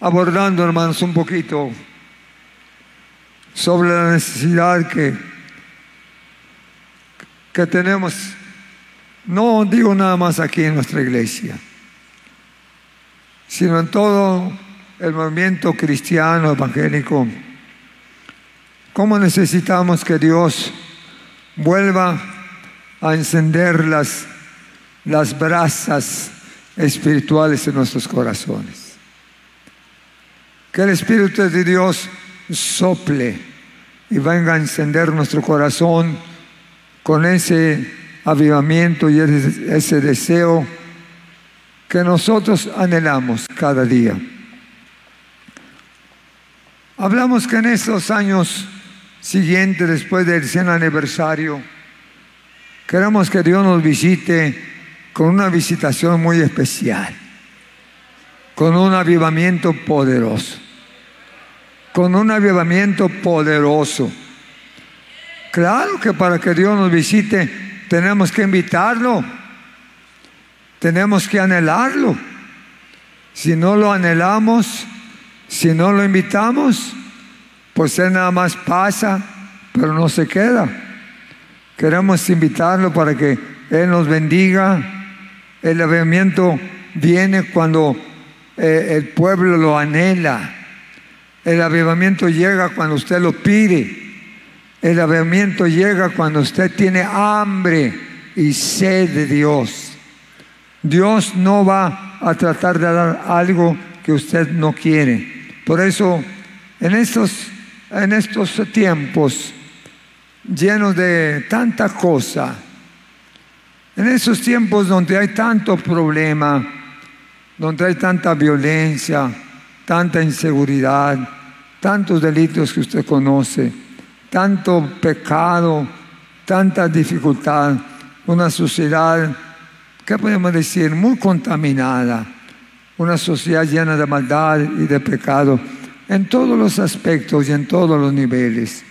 abordando, hermanos, un poquito sobre la necesidad que, que tenemos, no digo nada más aquí en nuestra iglesia, sino en todo el movimiento cristiano evangélico, cómo necesitamos que Dios vuelva a encender las, las brasas espirituales en nuestros corazones. Que el Espíritu de Dios sople y venga a encender nuestro corazón con ese avivamiento y ese, ese deseo que nosotros anhelamos cada día. Hablamos que en estos años siguientes, después del 100 aniversario, queremos que Dios nos visite con una visitación muy especial, con un avivamiento poderoso con un avivamiento poderoso. Claro que para que Dios nos visite tenemos que invitarlo, tenemos que anhelarlo. Si no lo anhelamos, si no lo invitamos, pues Él nada más pasa, pero no se queda. Queremos invitarlo para que Él nos bendiga. El avivamiento viene cuando eh, el pueblo lo anhela. El avivamiento llega cuando usted lo pide. El avivamiento llega cuando usted tiene hambre y sed de Dios. Dios no va a tratar de dar algo que usted no quiere. Por eso, en estos, en estos tiempos llenos de tanta cosa, en esos tiempos donde hay tanto problema, donde hay tanta violencia, tanta inseguridad, tantos delitos que usted conoce, tanto pecado, tanta dificultad, una sociedad, ¿qué podemos decir? Muy contaminada, una sociedad llena de maldad y de pecado en todos los aspectos y en todos los niveles.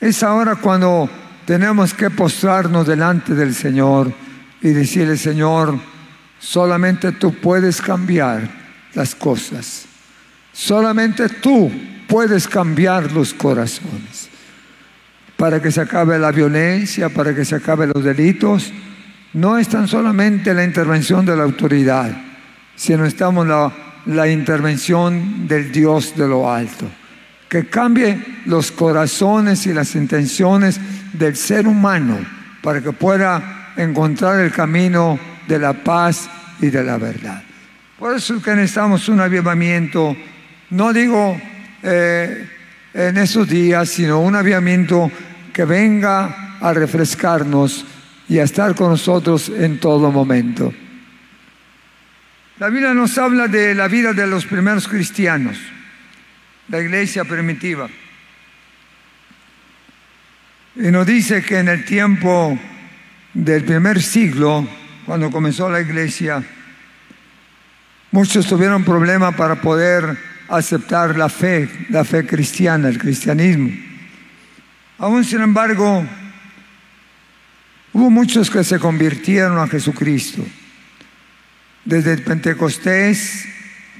Es ahora cuando tenemos que postrarnos delante del Señor y decirle, Señor, solamente tú puedes cambiar las cosas. Solamente tú puedes cambiar los corazones para que se acabe la violencia, para que se acaben los delitos. No es tan solamente la intervención de la autoridad, sino estamos la, la intervención del Dios de lo alto. Que cambie los corazones y las intenciones del ser humano para que pueda encontrar el camino de la paz y de la verdad. Por eso es que necesitamos un avivamiento no digo eh, en esos días, sino un aviamiento que venga a refrescarnos y a estar con nosotros en todo momento. La Biblia nos habla de la vida de los primeros cristianos, la iglesia primitiva. Y nos dice que en el tiempo del primer siglo, cuando comenzó la iglesia, muchos tuvieron problemas para poder aceptar la fe, la fe cristiana, el cristianismo. Aún sin embargo, hubo muchos que se convirtieron a Jesucristo. Desde el Pentecostés,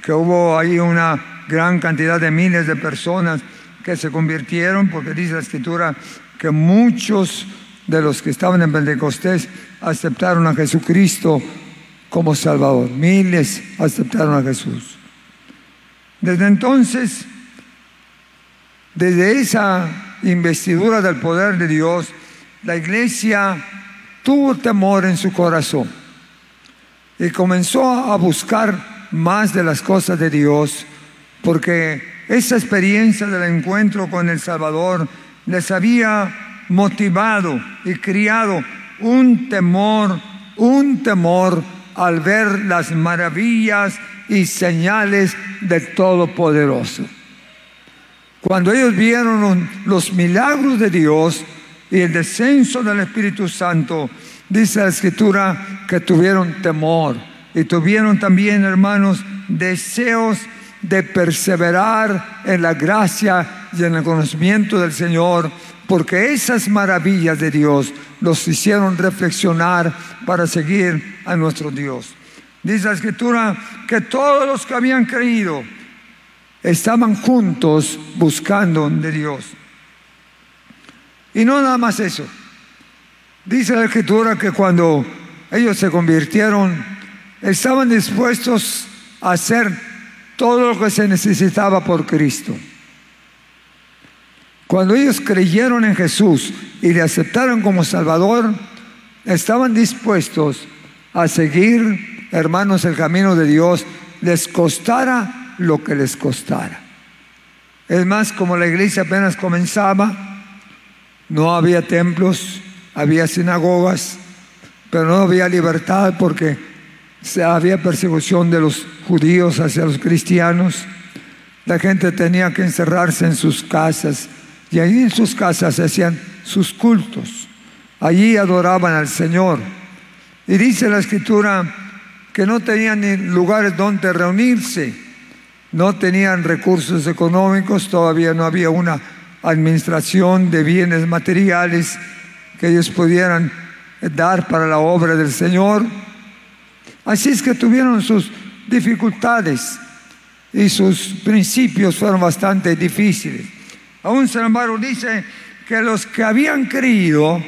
que hubo ahí una gran cantidad de miles de personas que se convirtieron, porque dice la Escritura que muchos de los que estaban en Pentecostés aceptaron a Jesucristo como Salvador. Miles aceptaron a Jesús. Desde entonces, desde esa investidura del poder de Dios, la iglesia tuvo temor en su corazón y comenzó a buscar más de las cosas de Dios, porque esa experiencia del encuentro con el Salvador les había motivado y criado un temor, un temor al ver las maravillas y señales del Todopoderoso. Cuando ellos vieron los milagros de Dios y el descenso del Espíritu Santo, dice la Escritura que tuvieron temor y tuvieron también, hermanos, deseos de perseverar en la gracia y en el conocimiento del Señor, porque esas maravillas de Dios los hicieron reflexionar para seguir a nuestro Dios. Dice la Escritura que todos los que habían creído, estaban juntos buscando de Dios. Y no nada más eso. Dice la escritura que cuando ellos se convirtieron, estaban dispuestos a hacer todo lo que se necesitaba por Cristo. Cuando ellos creyeron en Jesús y le aceptaron como Salvador, estaban dispuestos a seguir, hermanos, el camino de Dios, les costara lo que les costara. Es más, como la iglesia apenas comenzaba, no había templos, había sinagogas, pero no había libertad porque había persecución de los judíos hacia los cristianos. La gente tenía que encerrarse en sus casas y allí en sus casas se hacían sus cultos. Allí adoraban al Señor. Y dice la escritura que no tenían lugares donde reunirse no tenían recursos económicos, todavía no había una administración de bienes materiales que ellos pudieran dar para la obra del Señor. Así es que tuvieron sus dificultades y sus principios fueron bastante difíciles. Aún sin embargo dice que los que habían creído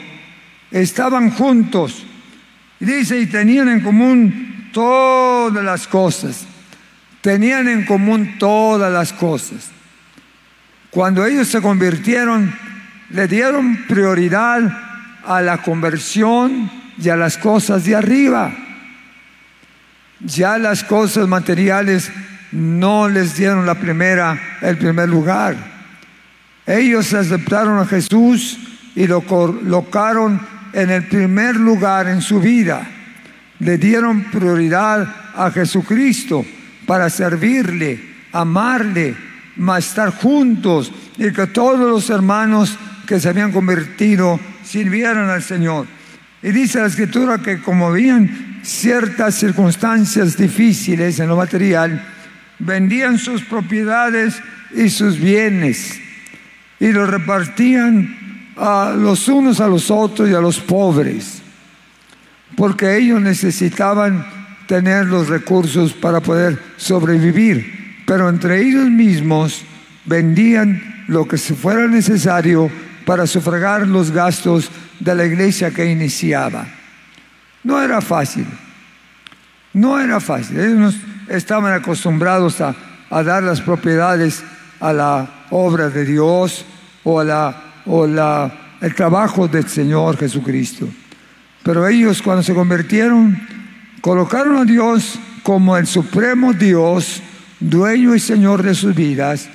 estaban juntos. Y dice, y tenían en común todas las cosas. Tenían en común todas las cosas. Cuando ellos se convirtieron, le dieron prioridad a la conversión y a las cosas de arriba. Ya las cosas materiales no les dieron la primera, el primer lugar. Ellos aceptaron a Jesús y lo colocaron en el primer lugar en su vida. Le dieron prioridad a Jesucristo para servirle, amarle, estar juntos y que todos los hermanos que se habían convertido sirvieran al Señor. Y dice la escritura que como habían ciertas circunstancias difíciles en lo material, vendían sus propiedades y sus bienes y los repartían a los unos a los otros y a los pobres, porque ellos necesitaban tener los recursos para poder sobrevivir, pero entre ellos mismos vendían lo que fuera necesario para sufragar los gastos de la iglesia que iniciaba. No era fácil, no era fácil. Ellos estaban acostumbrados a, a dar las propiedades a la obra de Dios o a la, o la, el trabajo del Señor Jesucristo. Pero ellos cuando se convirtieron, Colocaron a Dios como el supremo Dios, dueño y Señor de sus vidas,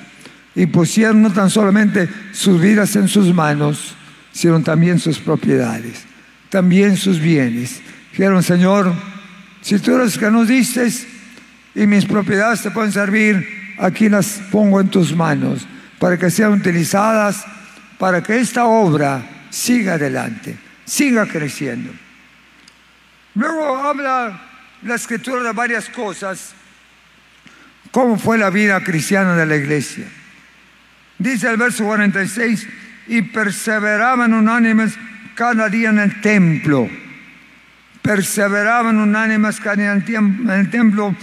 y pusieron no tan solamente sus vidas en sus manos, sino también sus propiedades, también sus bienes. Dijeron, Señor, si tú eres que nos diste y mis propiedades te pueden servir, aquí las pongo en tus manos para que sean utilizadas para que esta obra siga adelante, siga creciendo. Luego habla la escritura de varias cosas, cómo fue la vida cristiana de la iglesia. Dice el verso 46, y perseveraban unánimes cada día en el templo. Perseveraban unánimes cada día en el templo,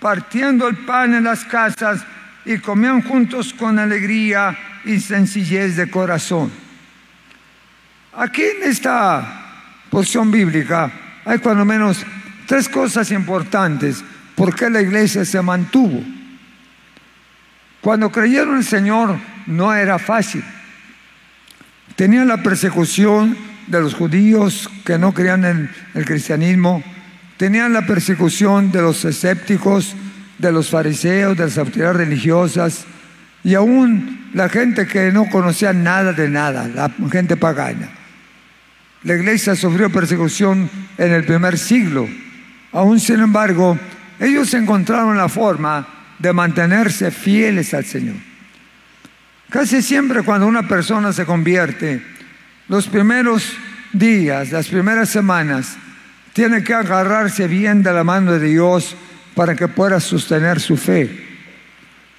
partiendo el pan en las casas y comían juntos con alegría y sencillez de corazón. Aquí en esta porción bíblica hay cuando menos tres cosas importantes por qué la iglesia se mantuvo. Cuando creyeron el Señor no era fácil. Tenían la persecución de los judíos que no creían en el cristianismo, tenían la persecución de los escépticos, de los fariseos, de las autoridades religiosas y aún la gente que no conocía nada de nada, la gente pagana. La iglesia sufrió persecución en el primer siglo Aún sin embargo, ellos encontraron la forma de mantenerse fieles al Señor. Casi siempre cuando una persona se convierte, los primeros días, las primeras semanas, tiene que agarrarse bien de la mano de Dios para que pueda sostener su fe.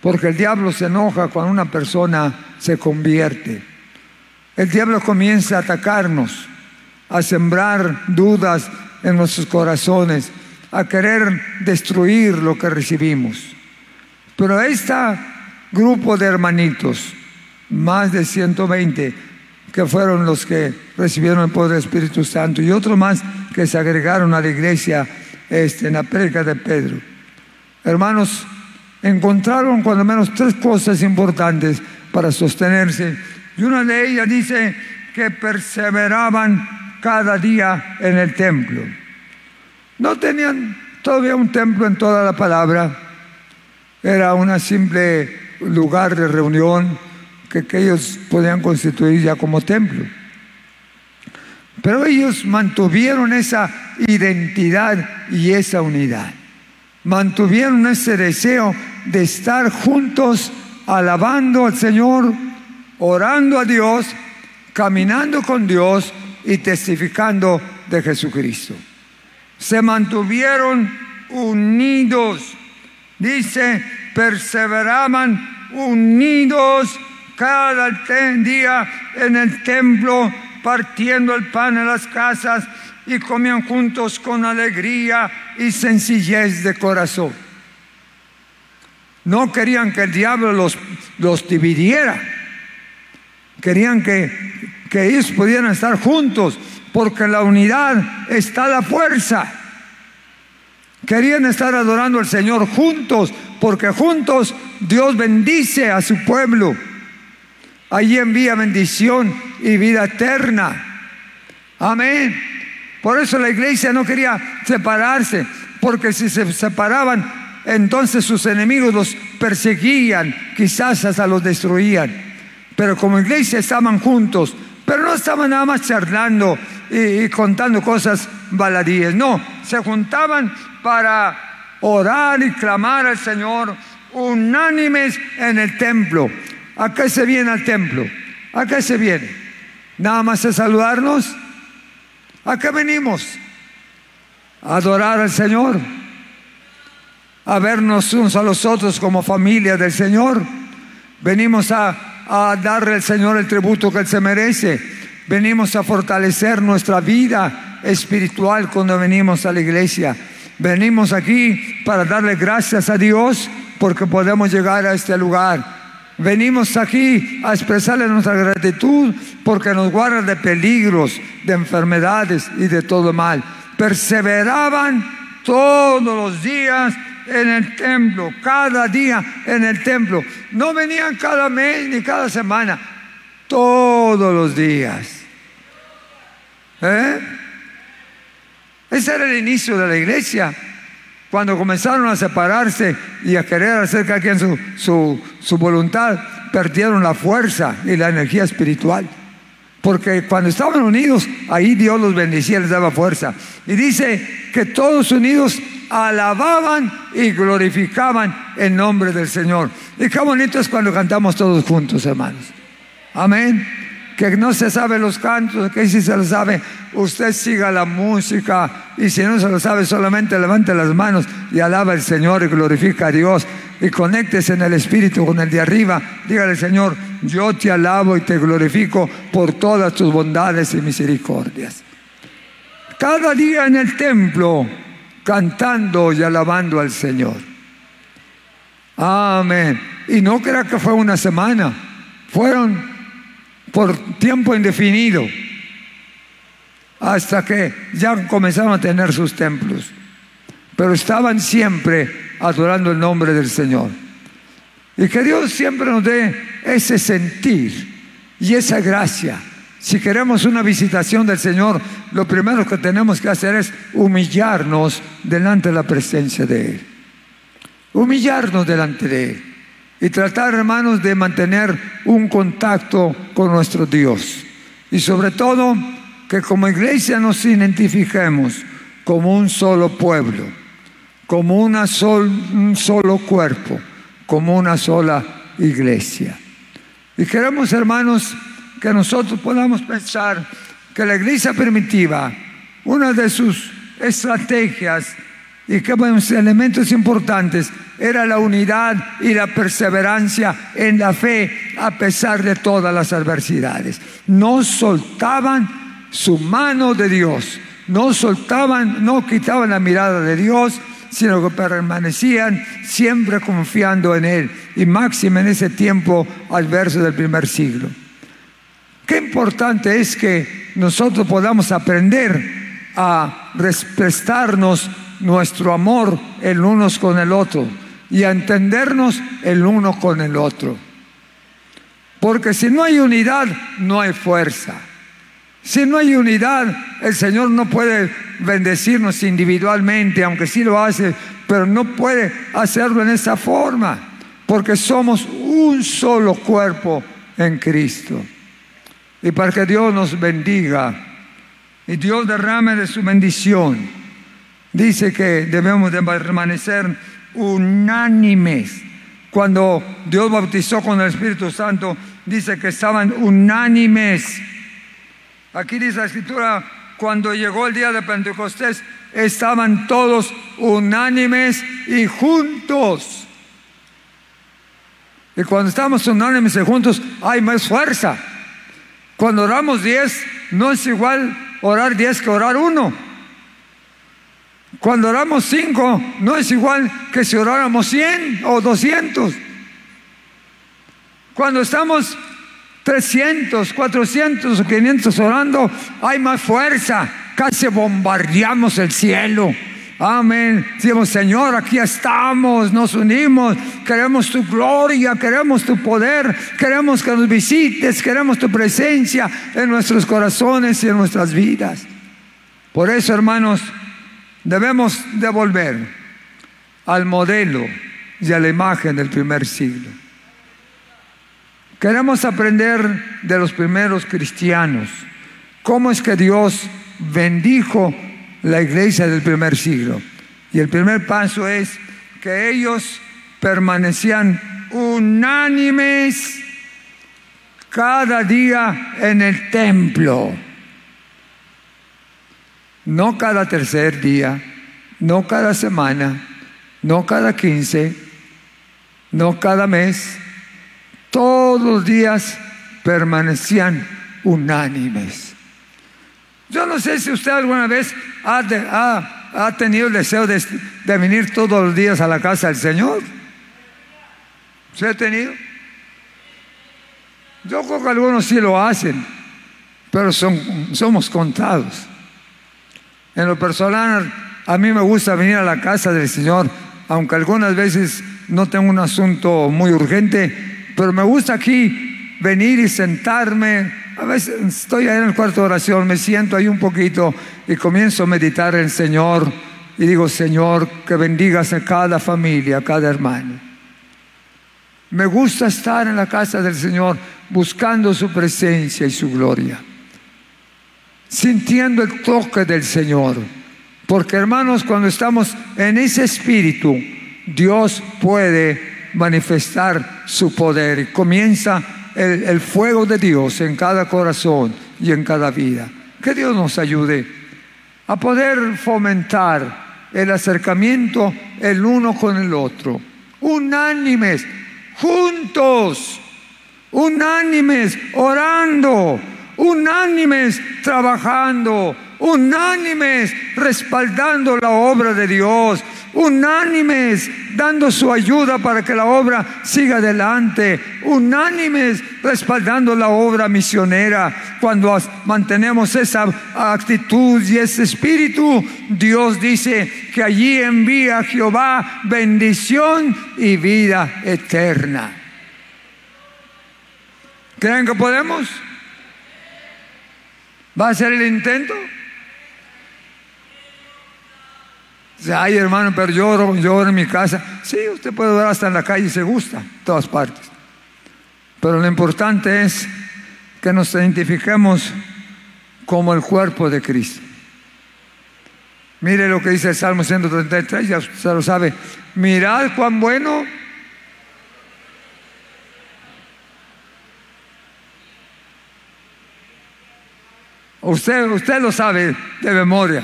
Porque el diablo se enoja cuando una persona se convierte. El diablo comienza a atacarnos, a sembrar dudas en nuestros corazones, a querer destruir lo que recibimos. Pero este grupo de hermanitos, más de 120, que fueron los que recibieron el poder del Espíritu Santo, y otros más que se agregaron a la iglesia este, en la predica de Pedro. Hermanos, encontraron cuando menos tres cosas importantes para sostenerse. Y una de ellas dice que perseveraban cada día en el templo. No tenían todavía un templo en toda la palabra. Era un simple lugar de reunión que, que ellos podían constituir ya como templo. Pero ellos mantuvieron esa identidad y esa unidad. Mantuvieron ese deseo de estar juntos alabando al Señor, orando a Dios, caminando con Dios y testificando de Jesucristo. Se mantuvieron unidos. Dice, perseveraban unidos cada día en el templo partiendo el pan en las casas y comían juntos con alegría y sencillez de corazón. No querían que el diablo los, los dividiera. Querían que, que ellos pudieran estar juntos, porque la unidad está la fuerza. Querían estar adorando al Señor juntos, porque juntos Dios bendice a su pueblo. Allí envía bendición y vida eterna. Amén. Por eso la iglesia no quería separarse, porque si se separaban, entonces sus enemigos los perseguían, quizás hasta los destruían. Pero como iglesia estaban juntos, pero no estaban nada más charlando y, contando cosas baladíes, no, se juntaban para orar y clamar al Señor unánimes en el templo. ¿A qué se viene al templo? ¿A qué se viene? Nada más a saludarnos. ¿A qué venimos? A adorar al Señor. A vernos unos a los otros como familia del Señor. Venimos a, a darle al Señor el tributo que Él se merece. Venimos a fortalecer nuestra vida espiritual cuando venimos a la iglesia. Venimos aquí para darle gracias a Dios porque podemos llegar a este lugar Venimos aquí a expresarle nuestra gratitud porque nos guarda de peligros, de enfermedades y de todo mal. Perseveraban todos los días en el templo, cada día en el templo. No venían cada mes ni cada semana, todos los días. ¿Eh? Ese era el inicio de la iglesia. Cuando comenzaron a separarse y a querer hacer cada quien su, su, su voluntad, perdieron la fuerza y la energía espiritual. Porque cuando estaban unidos, ahí Dios los bendecía, les daba fuerza. Y dice que todos unidos alababan y glorificaban el nombre del Señor. Y qué bonito es cuando cantamos todos juntos, hermanos. Amén que no se sabe los cantos, que si se lo sabe, usted siga la música y si no se lo sabe, solamente levante las manos y alaba al Señor y glorifica a Dios y conéctese en el Espíritu con el de arriba. Dígale, Señor, yo te alabo y te glorifico por todas tus bondades y misericordias. Cada día en el templo, cantando y alabando al Señor. Amén. Y no crea que fue una semana, fueron por tiempo indefinido, hasta que ya comenzaron a tener sus templos. Pero estaban siempre adorando el nombre del Señor. Y que Dios siempre nos dé ese sentir y esa gracia. Si queremos una visitación del Señor, lo primero que tenemos que hacer es humillarnos delante de la presencia de Él. Humillarnos delante de Él y tratar, hermanos, de mantener un contacto con nuestro Dios. Y sobre todo, que como iglesia nos identifiquemos como un solo pueblo, como una un solo cuerpo, como una sola iglesia. Y queremos, hermanos, que nosotros podamos pensar que la iglesia primitiva, una de sus estrategias y que elementos importantes era la unidad y la perseverancia en la fe a pesar de todas las adversidades. No soltaban su mano de Dios, no soltaban, no quitaban la mirada de Dios, sino que permanecían siempre confiando en Él. Y máximo en ese tiempo adverso del primer siglo. Qué importante es que nosotros podamos aprender a prestarnos nuestro amor el unos con el otro y a entendernos el uno con el otro. Porque si no hay unidad, no hay fuerza. Si no hay unidad, el Señor no puede bendecirnos individualmente, aunque sí lo hace, pero no puede hacerlo en esa forma, porque somos un solo cuerpo en Cristo. Y para que Dios nos bendiga y Dios derrame de su bendición, dice que debemos de permanecer unánimes. Cuando Dios bautizó con el Espíritu Santo, dice que estaban unánimes Aquí dice la escritura, cuando llegó el día de Pentecostés, estaban todos unánimes y juntos. Y cuando estamos unánimes y juntos, hay más fuerza. Cuando oramos diez, no es igual orar diez que orar uno. Cuando oramos cinco, no es igual que si oráramos cien o doscientos. Cuando estamos 300, 400 o 500 orando, hay más fuerza. Casi bombardeamos el cielo. Amén. Decimos, Señor, aquí estamos, nos unimos, queremos tu gloria, queremos tu poder, queremos que nos visites, queremos tu presencia en nuestros corazones y en nuestras vidas. Por eso, hermanos, debemos devolver al modelo y a la imagen del primer siglo. Queremos aprender de los primeros cristianos cómo es que Dios bendijo la iglesia del primer siglo. Y el primer paso es que ellos permanecían unánimes cada día en el templo. No cada tercer día, no cada semana, no cada quince, no cada mes, todos los días permanecían unánimes. Yo no sé si usted alguna vez ha, tenido el deseo de, venir todos los días a la casa del Señor. ¿Se ha tenido? Yo creo que algunos sí lo hacen, pero somos contados. En lo personal, a mí me gusta venir a la casa del Señor, aunque algunas veces no tengo un asunto muy urgente, pero me gusta aquí venir y sentarme. A veces estoy ahí en el cuarto de oración, me siento ahí un poquito y comienzo a meditar en el Señor y digo, Señor, que bendigas a cada familia, a cada hermano. Me gusta estar en la casa del Señor buscando su presencia y su gloria, sintiendo el toque del Señor. Porque hermanos, cuando estamos en ese espíritu, Dios puede manifestar su poder. Comienza el, fuego de Dios en cada corazón y en cada vida. Que Dios nos ayude a poder fomentar el acercamiento el uno con el otro. Unánimes, juntos, unánimes, orando, unánimes, trabajando, unánimes, respaldando la obra de Dios, unánimes dando su ayuda para que la obra siga adelante, unánimes respaldando la obra misionera. Cuando mantenemos esa actitud y ese espíritu, Dios dice que allí envía Jehová bendición y vida eterna. ¿Creen que podemos? ¿Va a ser el intento? Ay hermano, pero lloro, lloro en mi casa. Sí, usted puede ver hasta en la calle se gusta, en todas partes. Pero lo importante es que nos identifiquemos como el cuerpo de Cristo. Mire lo que dice el Salmo 133, ya usted lo sabe. Mirad cuán bueno Usted, usted lo sabe de memoria.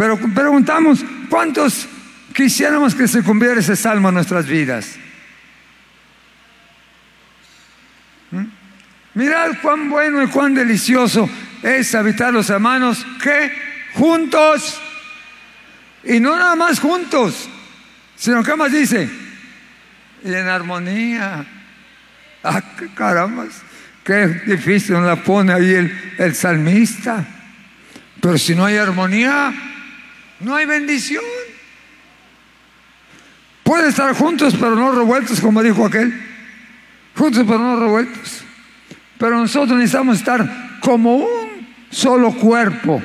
Pero preguntamos, ¿cuántos quisiéramos que se cumpliera ese salmo en nuestras vidas? ¿Mm? Mirad cuán bueno y cuán delicioso es habitar los hermanos que juntos, y no nada más juntos, sino que más dice, y en armonía. Ah, qué caramba. Qué difícil nos la pone ahí el, el salmista. Pero si no hay armonía, no hay bendición. Pueden estar juntos pero no revueltos, como dijo aquel. Juntos pero no revueltos. Pero nosotros necesitamos estar como un solo cuerpo,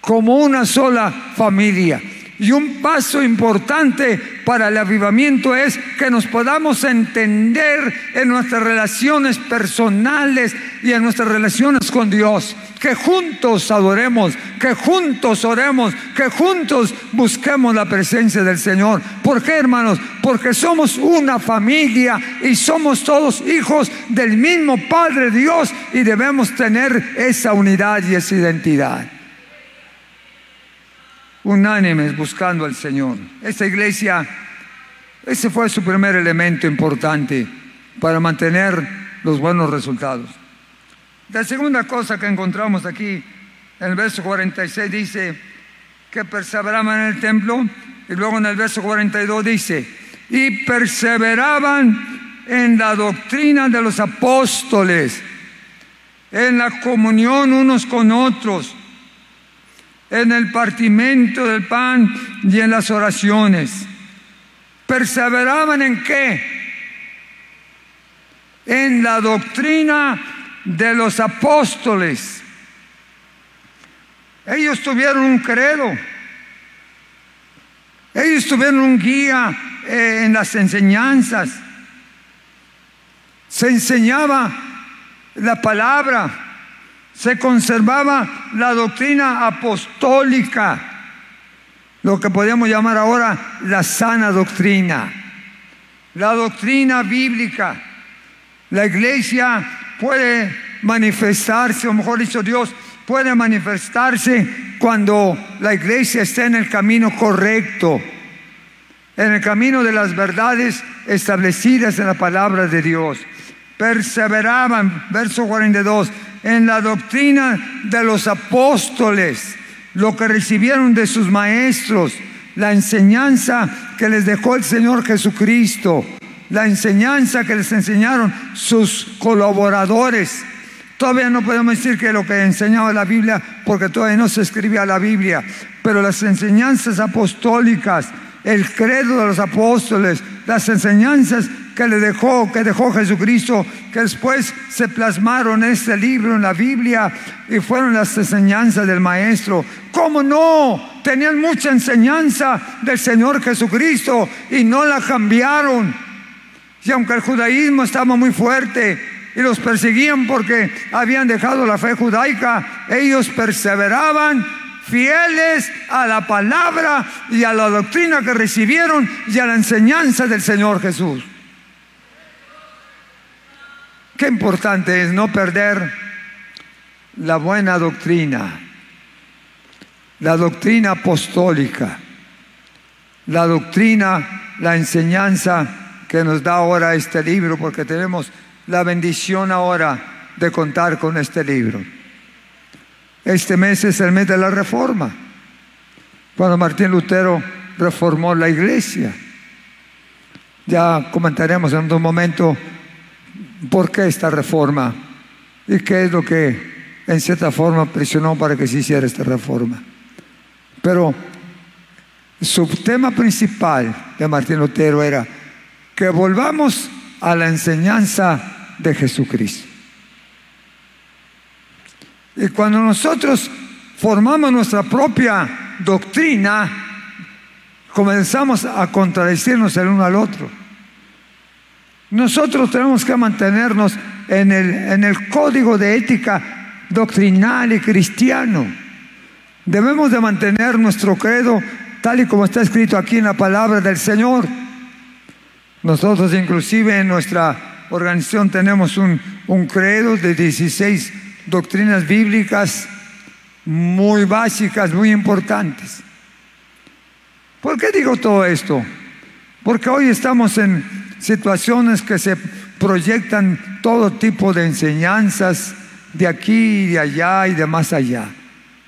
como una sola familia. Y un paso importante para el avivamiento es que nos podamos entender en nuestras relaciones personales y en nuestras relaciones con Dios. Que juntos adoremos, que juntos oremos, que juntos busquemos la presencia del Señor. ¿Por qué, hermanos? Porque somos una familia y somos todos hijos del mismo Padre Dios y debemos tener esa unidad y esa identidad unánimes buscando al Señor. Esta iglesia, ese fue su primer elemento importante para mantener los buenos resultados. La segunda cosa que encontramos aquí, en el verso 46 dice que perseveraban en el templo y luego en el verso 42 dice, y perseveraban en la doctrina de los apóstoles, en la comunión unos con otros en el partimento del pan y en las oraciones. ¿Perseveraban en qué? En la doctrina de los apóstoles. Ellos tuvieron un credo. Ellos tuvieron un guía eh, en las enseñanzas. Se enseñaba la palabra se conservaba la doctrina apostólica, lo que podríamos llamar ahora la sana doctrina, la doctrina bíblica. La iglesia puede manifestarse, o mejor dicho, Dios puede manifestarse cuando la iglesia está en el camino correcto, en el camino de las verdades establecidas en la palabra de Dios. Perseveraban, verso 42, en la doctrina de los apóstoles, lo que recibieron de sus maestros, la enseñanza que les dejó el Señor Jesucristo, la enseñanza que les enseñaron sus colaboradores. Todavía no podemos decir que lo que enseñaba la Biblia, porque todavía no se escribía la Biblia, pero las enseñanzas apostólicas, el credo de los apóstoles, las enseñanzas que le dejó, que dejó Jesucristo, que después se plasmaron en este libro, en la Biblia, y fueron las enseñanzas del Maestro. ¿Cómo no? Tenían mucha enseñanza del Señor Jesucristo y no la cambiaron. Y aunque el judaísmo estaba muy fuerte y los perseguían porque habían dejado la fe judaica, ellos perseveraban fieles a la palabra y a la doctrina que recibieron y a la enseñanza del Señor Jesús. Qué importante es no perder la buena doctrina, la doctrina apostólica, la doctrina, la enseñanza que nos da ahora este libro, porque tenemos la bendición ahora de contar con este libro. Este mes es el mes de la reforma, cuando Martín Lutero reformó la iglesia. Ya comentaremos en un momento por qué esta reforma y qué es lo que en cierta forma presionó para que se hiciera esta reforma. Pero su tema principal de Martín Lutero era que volvamos a la enseñanza de Jesucristo. Y cuando nosotros formamos nuestra propia doctrina, comenzamos a contradecirnos el uno al otro. Nosotros tenemos que mantenernos en el, en el código de ética doctrinal y cristiano. Debemos de mantener nuestro credo tal y como está escrito aquí en la palabra del Señor. Nosotros inclusive en nuestra organización tenemos un, un credo de 16 doctrinas bíblicas muy básicas, muy importantes. ¿Por qué digo todo esto? Porque hoy estamos en situaciones que se proyectan todo tipo de enseñanzas de aquí y de allá y de más allá.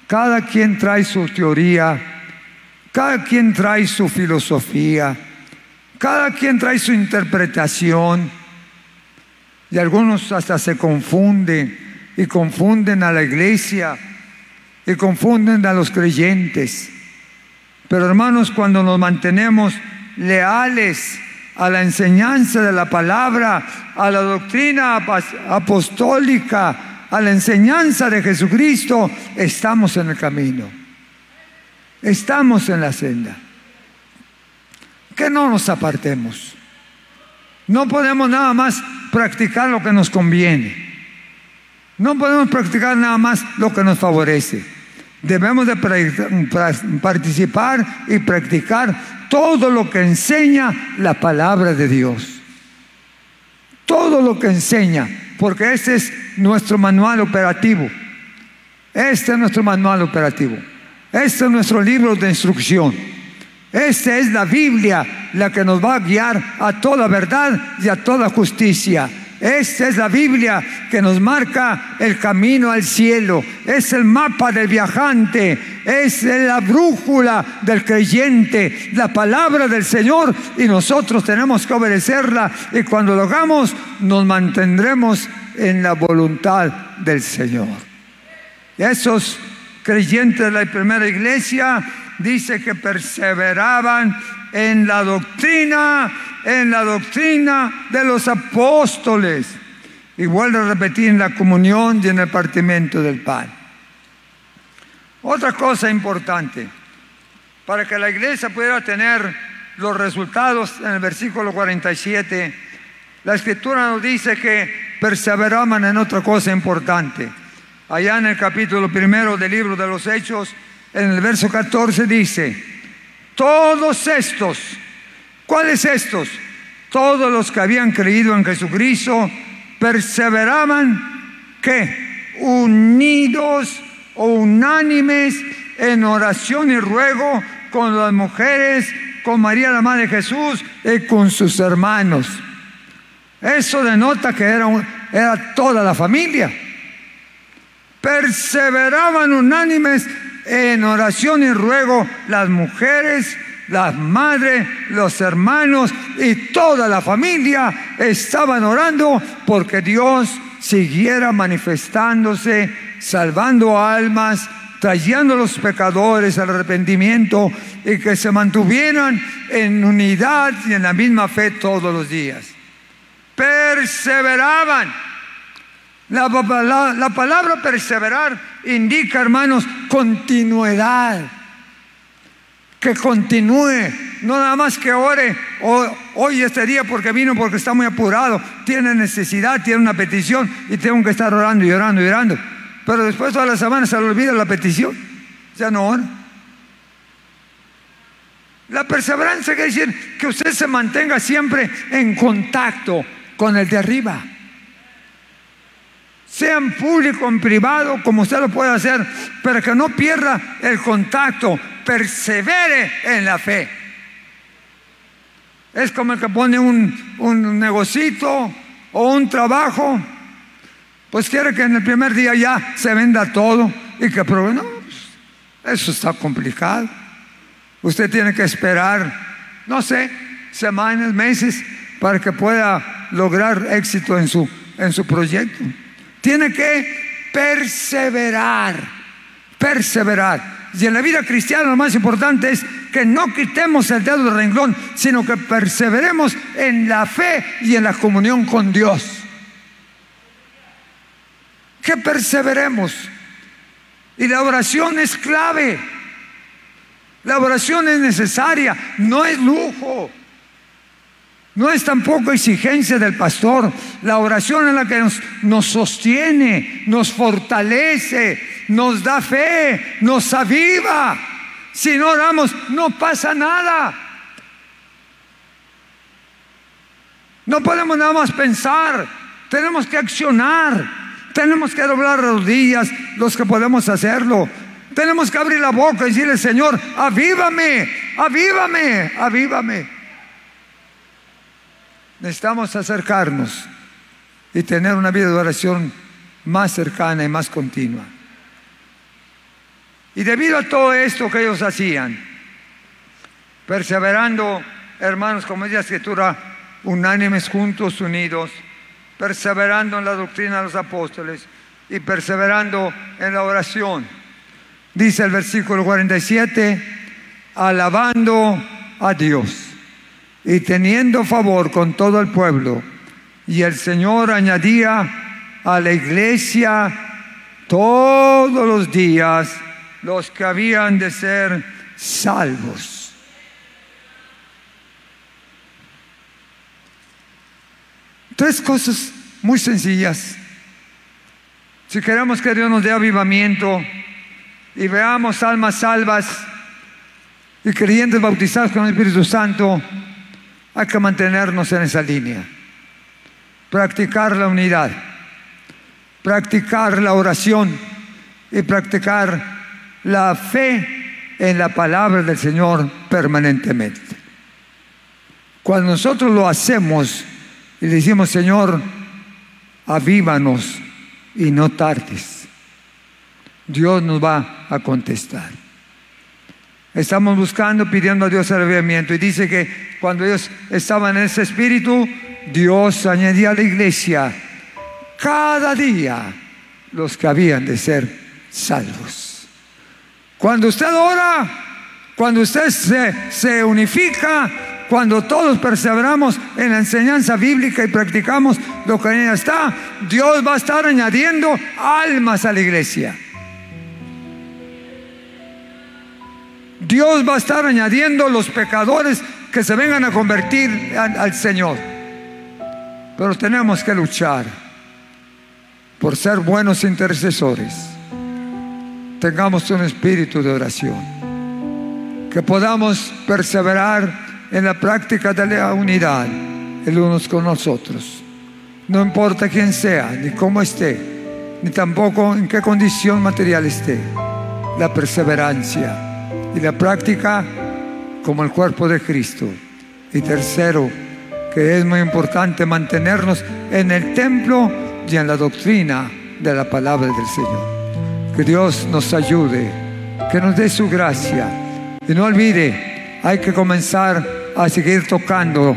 Cada quien trae su teoría, cada quien trae su filosofía, cada quien trae su interpretación y algunos hasta se confunden y confunden a la iglesia y confunden a los creyentes. Pero hermanos, cuando nos mantenemos leales a la enseñanza de la palabra, a la doctrina apostólica, a la enseñanza de Jesucristo, estamos en el camino. Estamos en la senda. Que no nos apartemos. No podemos nada más practicar lo que nos conviene. No podemos practicar nada más lo que nos favorece. Debemos de participar y practicar todo lo que enseña la palabra de Dios. Todo lo que enseña, porque este es nuestro manual operativo. Este es nuestro manual operativo. Este es nuestro libro de instrucción. Esta es la Biblia la que nos va a guiar a toda verdad y a toda justicia. Esta es la Biblia que nos marca el camino al cielo. Es el mapa del viajante. Es la brújula del creyente. La palabra del Señor. Y nosotros tenemos que obedecerla. Y cuando lo hagamos, nos mantendremos en la voluntad del Señor. Esos creyentes de la primera iglesia dice que perseveraban en la doctrina, en la doctrina de los apóstoles. Y vuelvo a repetir en la comunión y en el partimiento del pan. Otra cosa importante, para que la iglesia pudiera tener los resultados en el versículo 47, la escritura nos dice que perseveraban en otra cosa importante. Allá en el capítulo primero del libro de los Hechos, en el verso 14 dice, todos estos, ¿cuáles estos? Todos los que habían creído en Jesucristo perseveraban, ¿qué? Unidos o unánimes en oración y ruego con las mujeres, con María la Madre de Jesús y con sus hermanos. Eso denota que era, era toda la familia. Perseveraban unánimes en oración y ruego las mujeres, las madres, los hermanos y toda la familia estaban orando porque Dios siguiera manifestándose, salvando almas, trayendo a los pecadores al arrepentimiento y que se mantuvieran en unidad y en la misma fe todos los días. Perseveraban la, palabra perseverar indica, hermanos, continuidad. Que continúe, no nada más que ore hoy este día porque vino, porque está muy apurado, tiene necesidad, tiene una petición y tengo que estar orando y orando y orando. Pero después toda la semana se le olvida la petición, ya no ora. La perseverancia quiere decir que usted se mantenga siempre en contacto con el de arriba sea en público, en privado, como usted lo puede hacer, pero que no pierda el contacto, persevere en la fe. Es como el que pone un, un negocito o un trabajo, pues quiere que en el primer día ya se venda todo y que pruebe. No, eso está complicado. Usted tiene que esperar, no sé, semanas, meses, para que pueda lograr éxito en su, en su proyecto. Tiene que perseverar, perseverar. Y en la vida cristiana lo más importante es que no quitemos el dedo del renglón, sino que perseveremos en la fe y en la comunión con Dios. Que perseveremos. Y la oración es clave. La oración es necesaria, no es lujo. No es tampoco exigencia del pastor. La oración es la que nos, nos, sostiene, nos fortalece, nos da fe, nos aviva. Si no oramos, no pasa nada. No podemos nada más pensar, tenemos que accionar, tenemos que doblar rodillas los que podemos hacerlo. Tenemos que abrir la boca y decirle, Señor, avívame, avívame, avívame. Necesitamos acercarnos y tener una vida de oración más cercana y más continua. Y debido a todo esto que ellos hacían, perseverando, hermanos, como dice la escritura, unánimes juntos, unidos, perseverando en la doctrina de los apóstoles y perseverando en la oración. Dice el versículo 47, alabando a Dios y teniendo favor con todo el pueblo. Y el Señor añadía a la iglesia todos los días los que habían de ser salvos. Tres cosas muy sencillas. Si queremos que Dios nos dé avivamiento y veamos almas salvas y creyentes bautizados con el Espíritu Santo, hay que mantenernos en esa línea. Practicar la unidad, practicar la oración y practicar la fe en la palabra del Señor permanentemente. Cuando nosotros lo hacemos y decimos, Señor, avívanos y no tardes, Dios nos va a contestar. Estamos buscando, pidiendo a Dios el. Y dice que cuando ellos estaban en ese espíritu, Dios añadía a la iglesia cada día los que habían de ser salvos. Cuando usted ora, cuando usted se, unifica, cuando todos perseveramos en la enseñanza bíblica y practicamos lo que en ella está, Dios va a estar añadiendo almas a la iglesia. Dios va a estar añadiendo los pecadores que se vengan a convertir al Señor. Pero tenemos que luchar por ser buenos intercesores tengamos un espíritu de oración, que podamos perseverar en la práctica de la unidad el unos con nosotros. No importa quién sea, ni cómo esté, ni tampoco en qué condición material esté. La perseverancia y la práctica como el cuerpo de Cristo. Y tercero, que es muy importante mantenernos en el templo y en la doctrina de la palabra del Señor. Que Dios nos ayude, que nos dé su gracia. Y no olvide, hay que comenzar a seguir tocando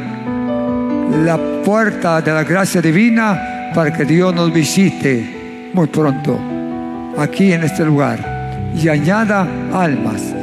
la puerta de la gracia divina para que Dios nos visite muy pronto aquí en este lugar y añada almas